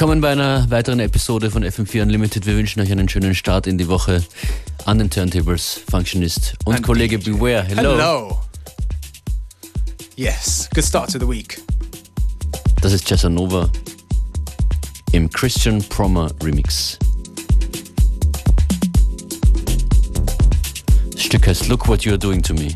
Willkommen bei einer weiteren Episode von FM4 Unlimited. Wir wünschen euch einen schönen Start in die Woche an den Turntables, Functionist und And Kollege Beware. Hello. Hello. Yes, good start to the week. Das ist Nova im Christian Promer Remix. Das Stück heißt Look What You're Doing to Me.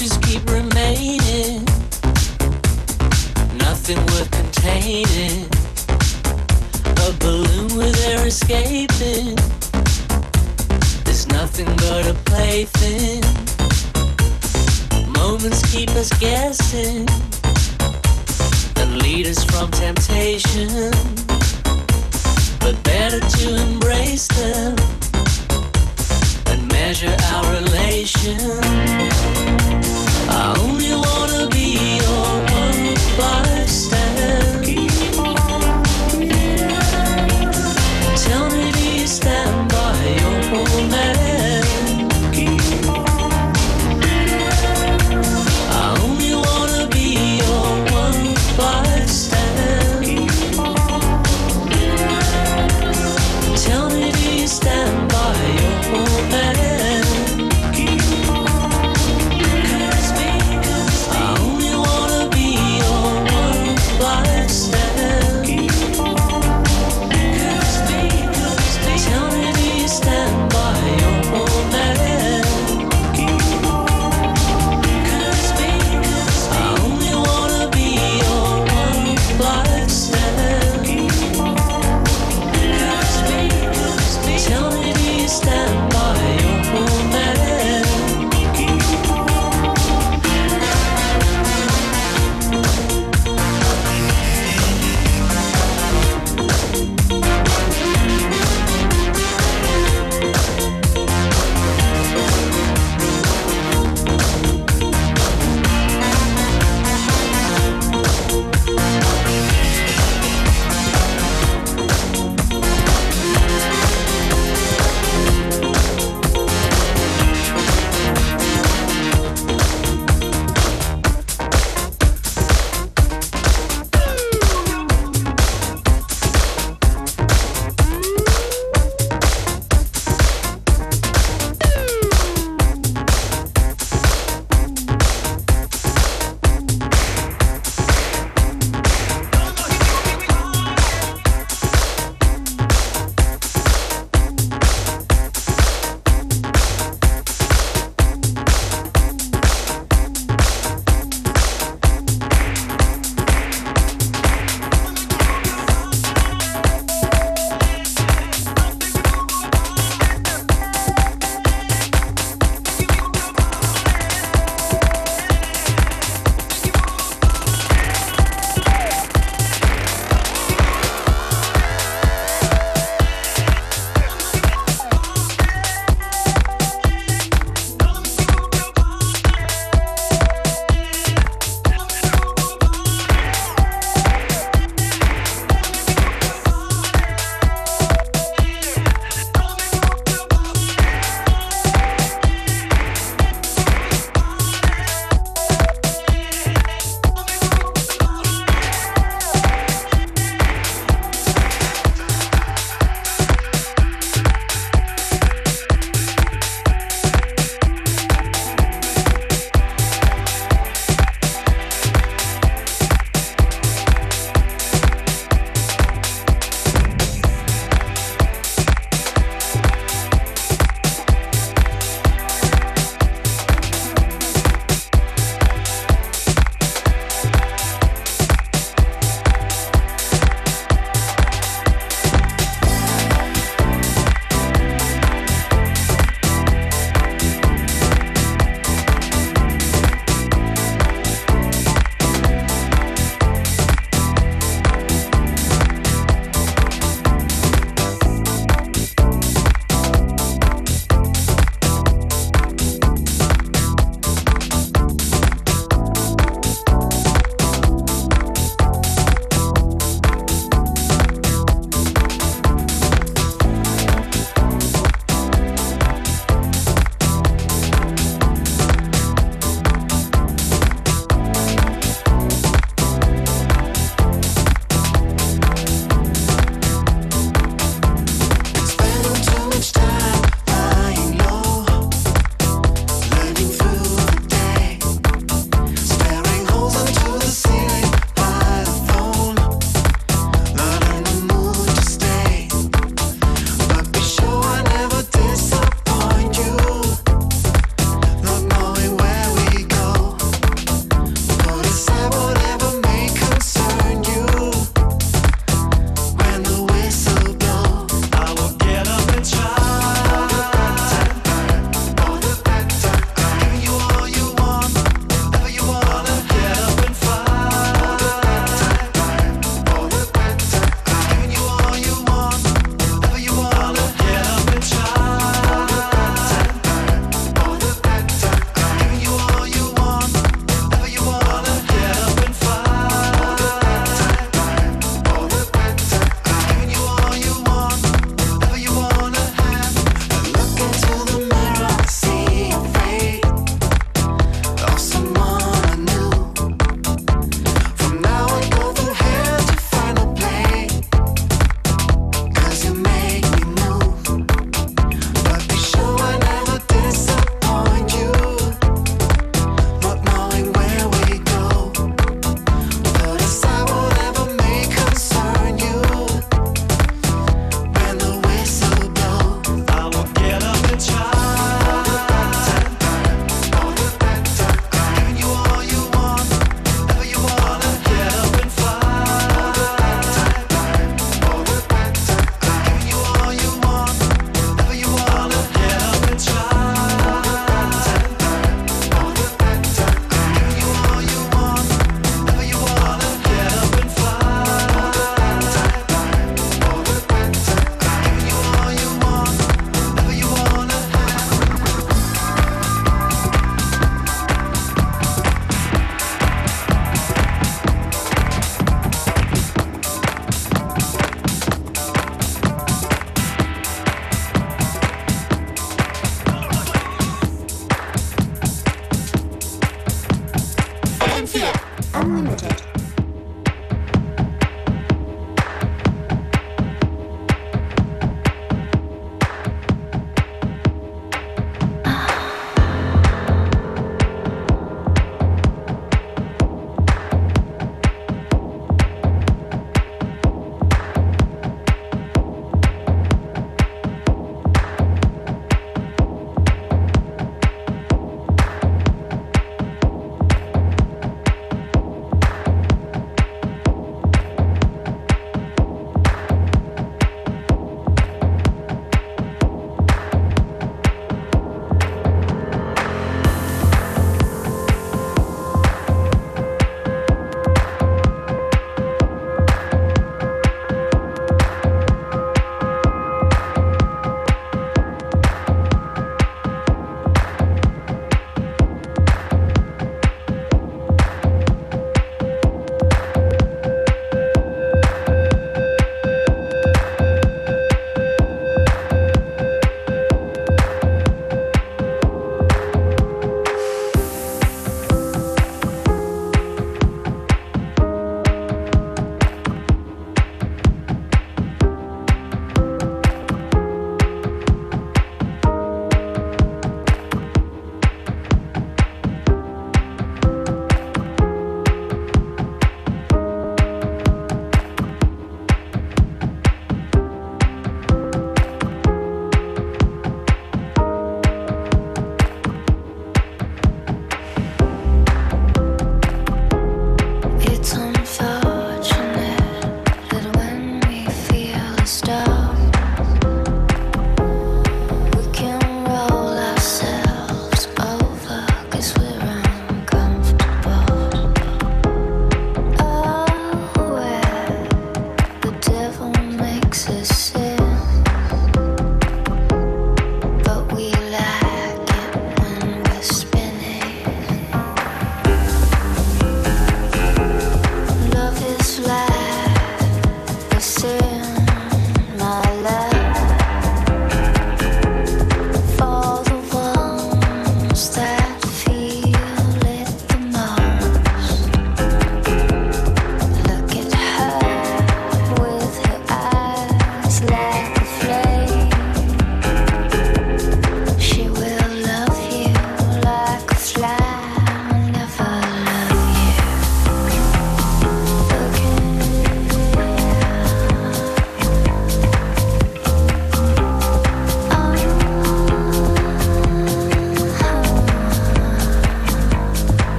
Just keep remaining. Nothing worth containing. A balloon with air escaping. There's nothing but a plaything. Moments keep us guessing and lead us from temptation. But better to embrace them measure our relation. I only wanna be your one plus.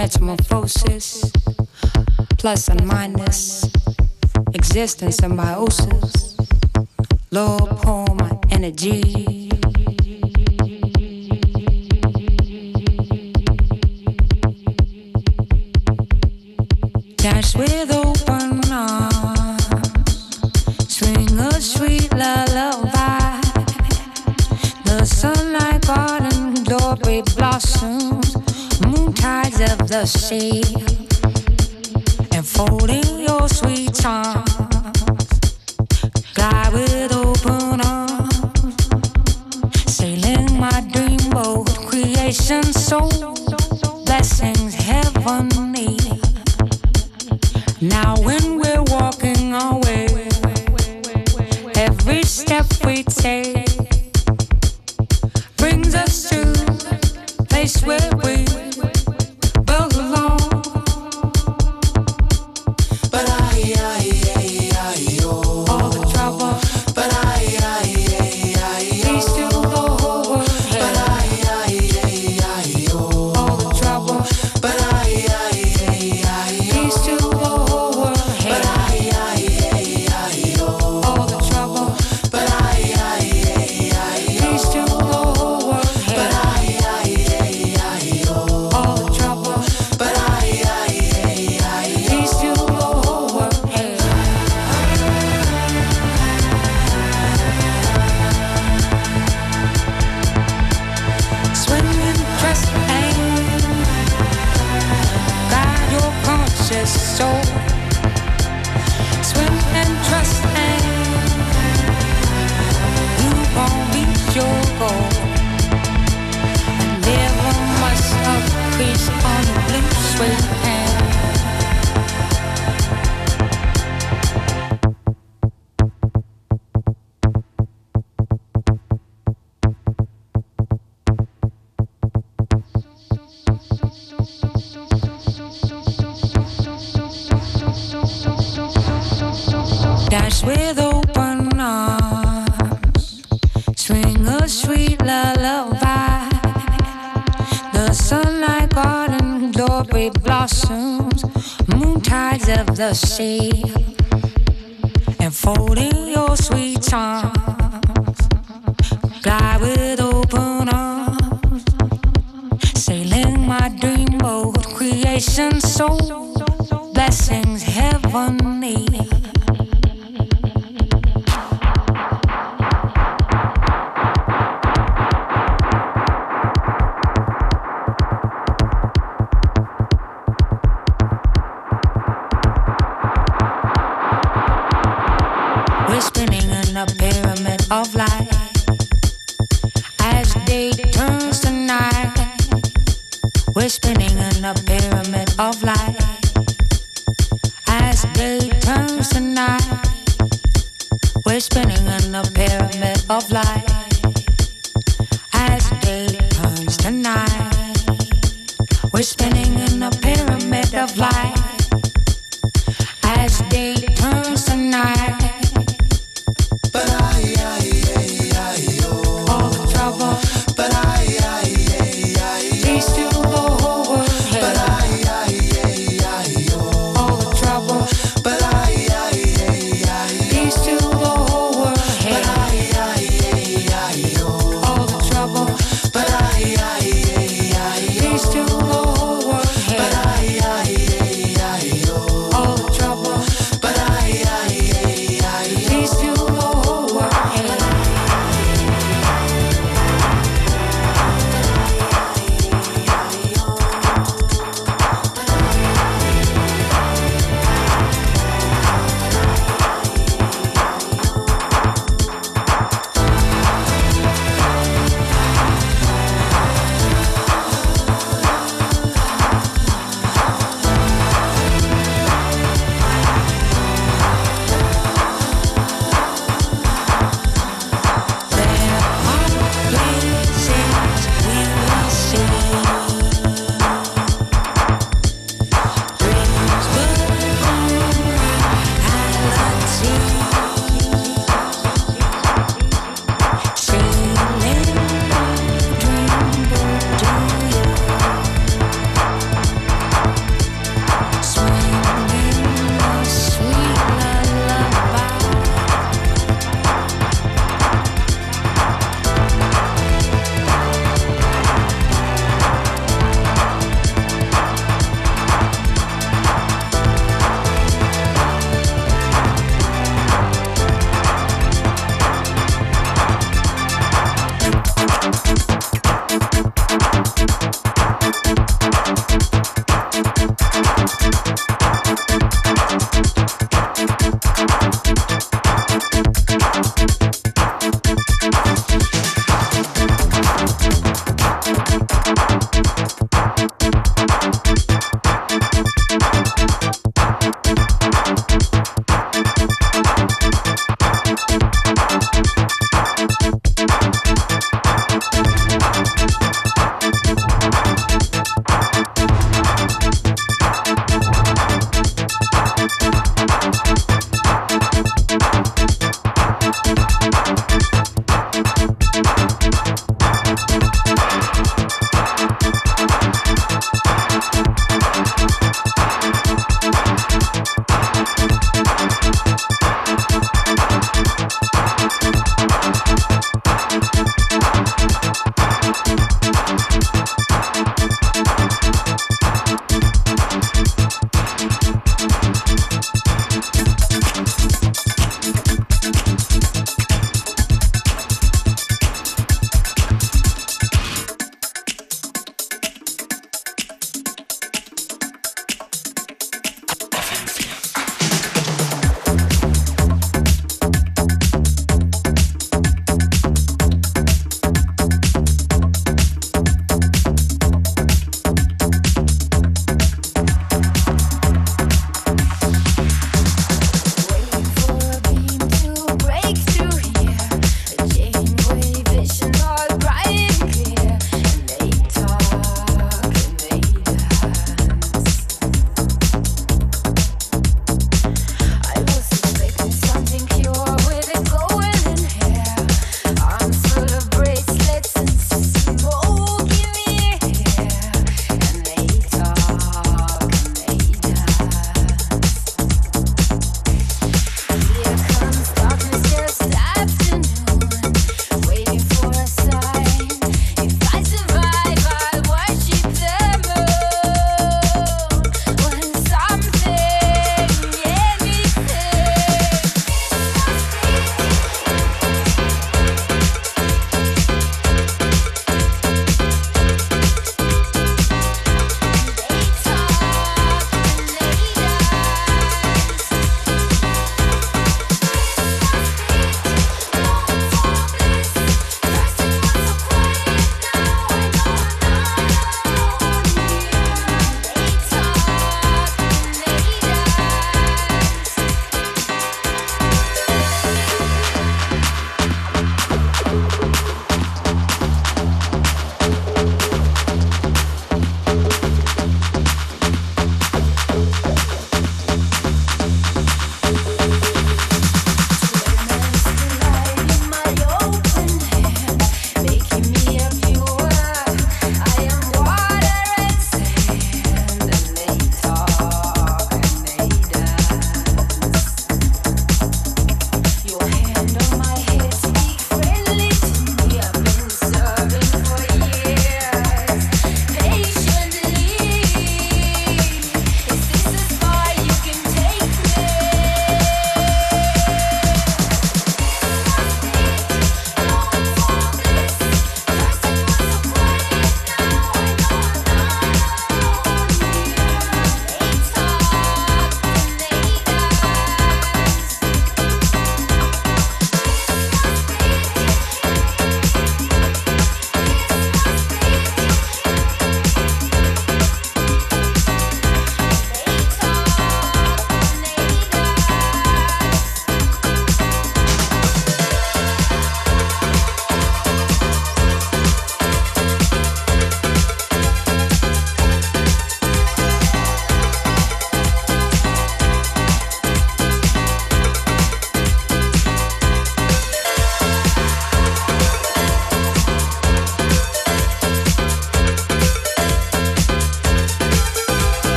metamorphosis, plus and minus, existence and biosis, low poem energy. Dash with open arms, swing a sweet lullaby. The sunlight garden glory blossoms the shade, enfolding your sweet arms, Glide with open arms, sailing my dreamboat, creation soul, blessings heavenly. Now when we're walking away, every step we take. So Swim and trust and you won't reach your goal. Must on the blue swim. the sea, enfolding your sweet charms. Glide with open arms, sailing my dreamboat, creation soul, blessings heavenly. We're spinning in a pyramid of light as day turns to night.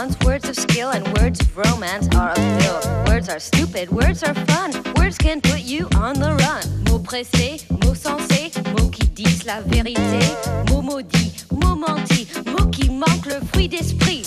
bonds, words of skill, and words of romance are a of Words are stupid, words are fun, words can put you on the run. Mots pressés, mots sensés, mots qui disent la vérité, mots maudits, mots mentis, mots qui manquent le fruit d'esprit.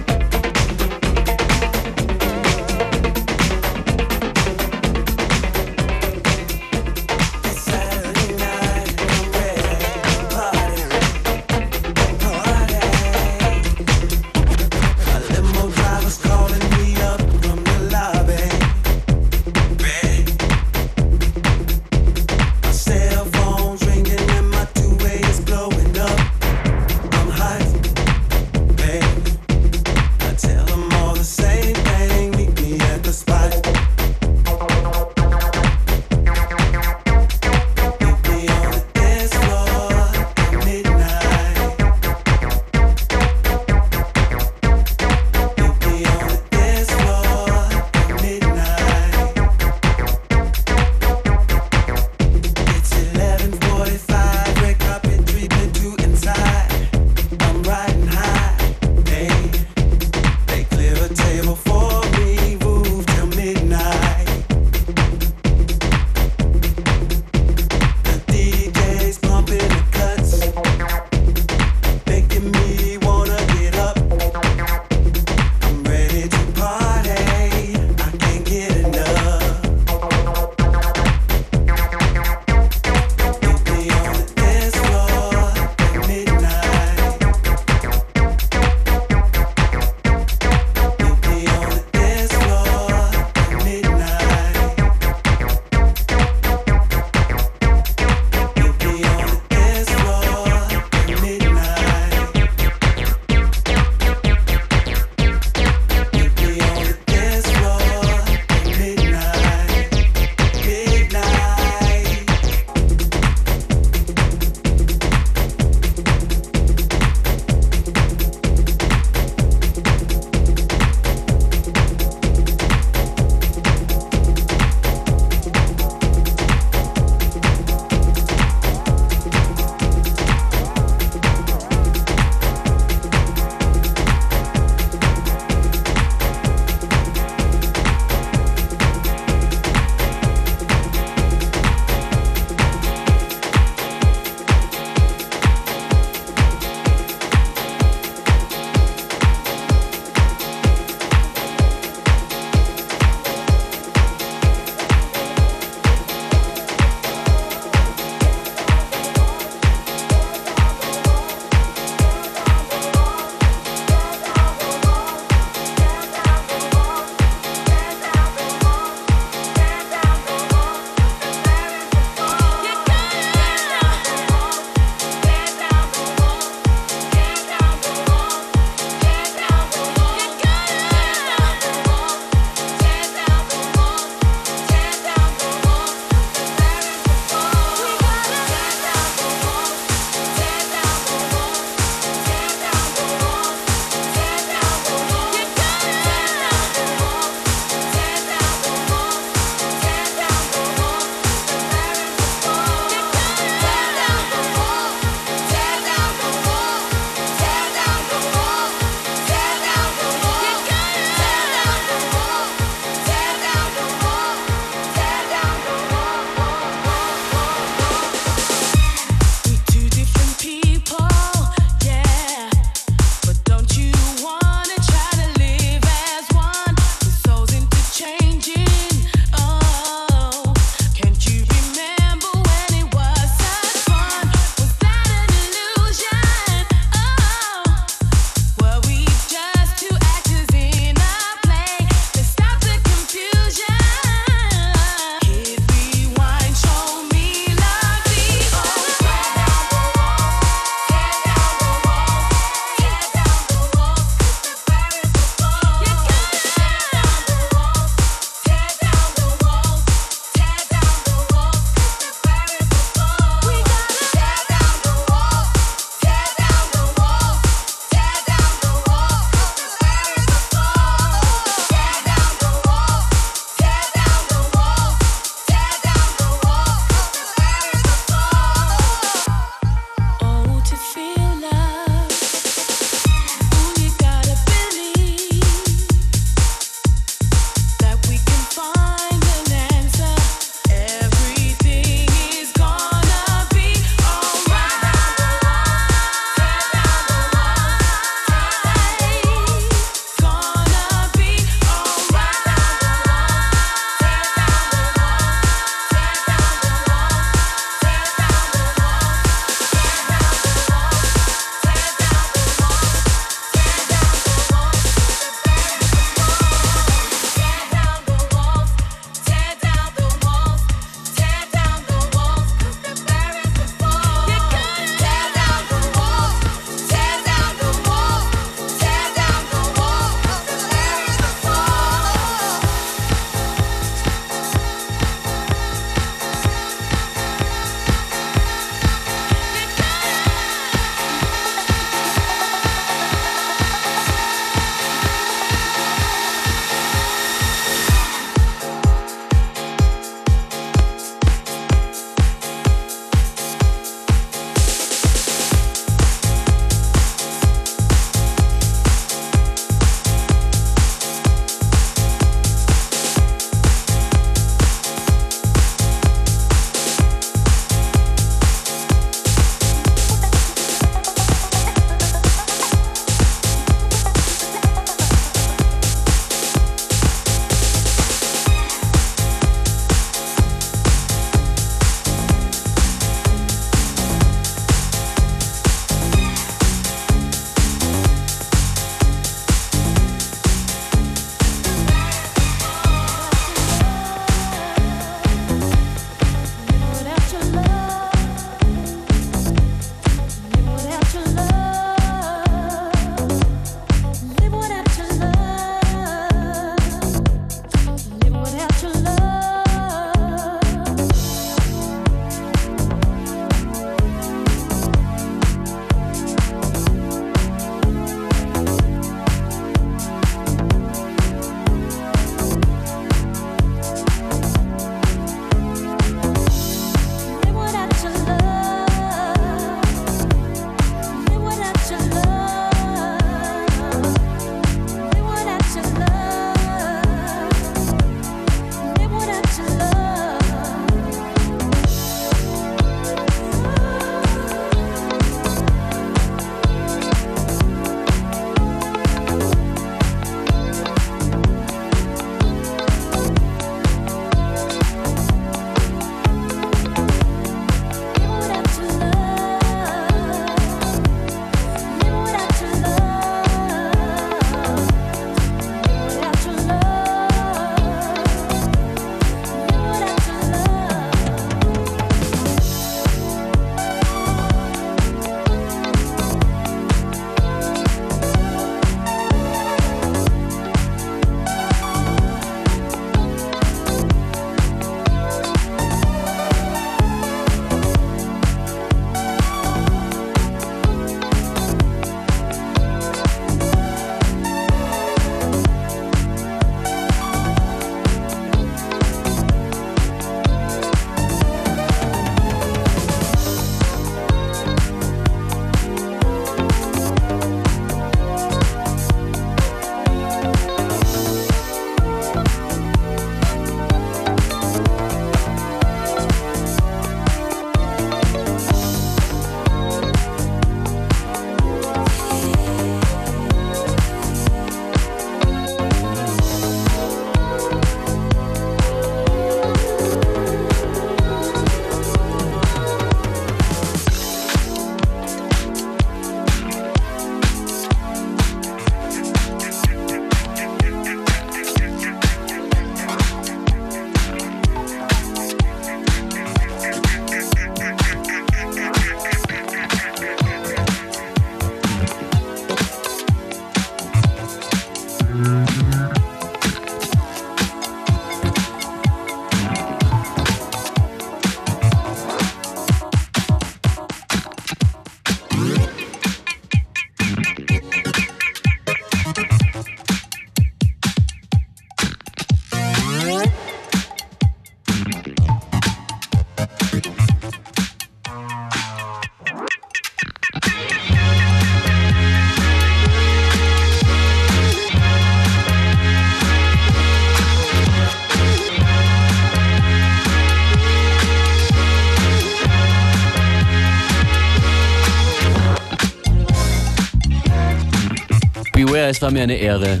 Es war mir eine Ehre.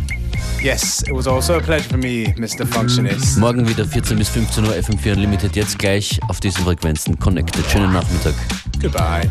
Yes, it was also a pleasure for me, Mr. Functionist. Morgen wieder 14 bis 15 Uhr FM4 Unlimited. Jetzt gleich auf diesen Frequenzen connected. Schönen Nachmittag. Goodbye.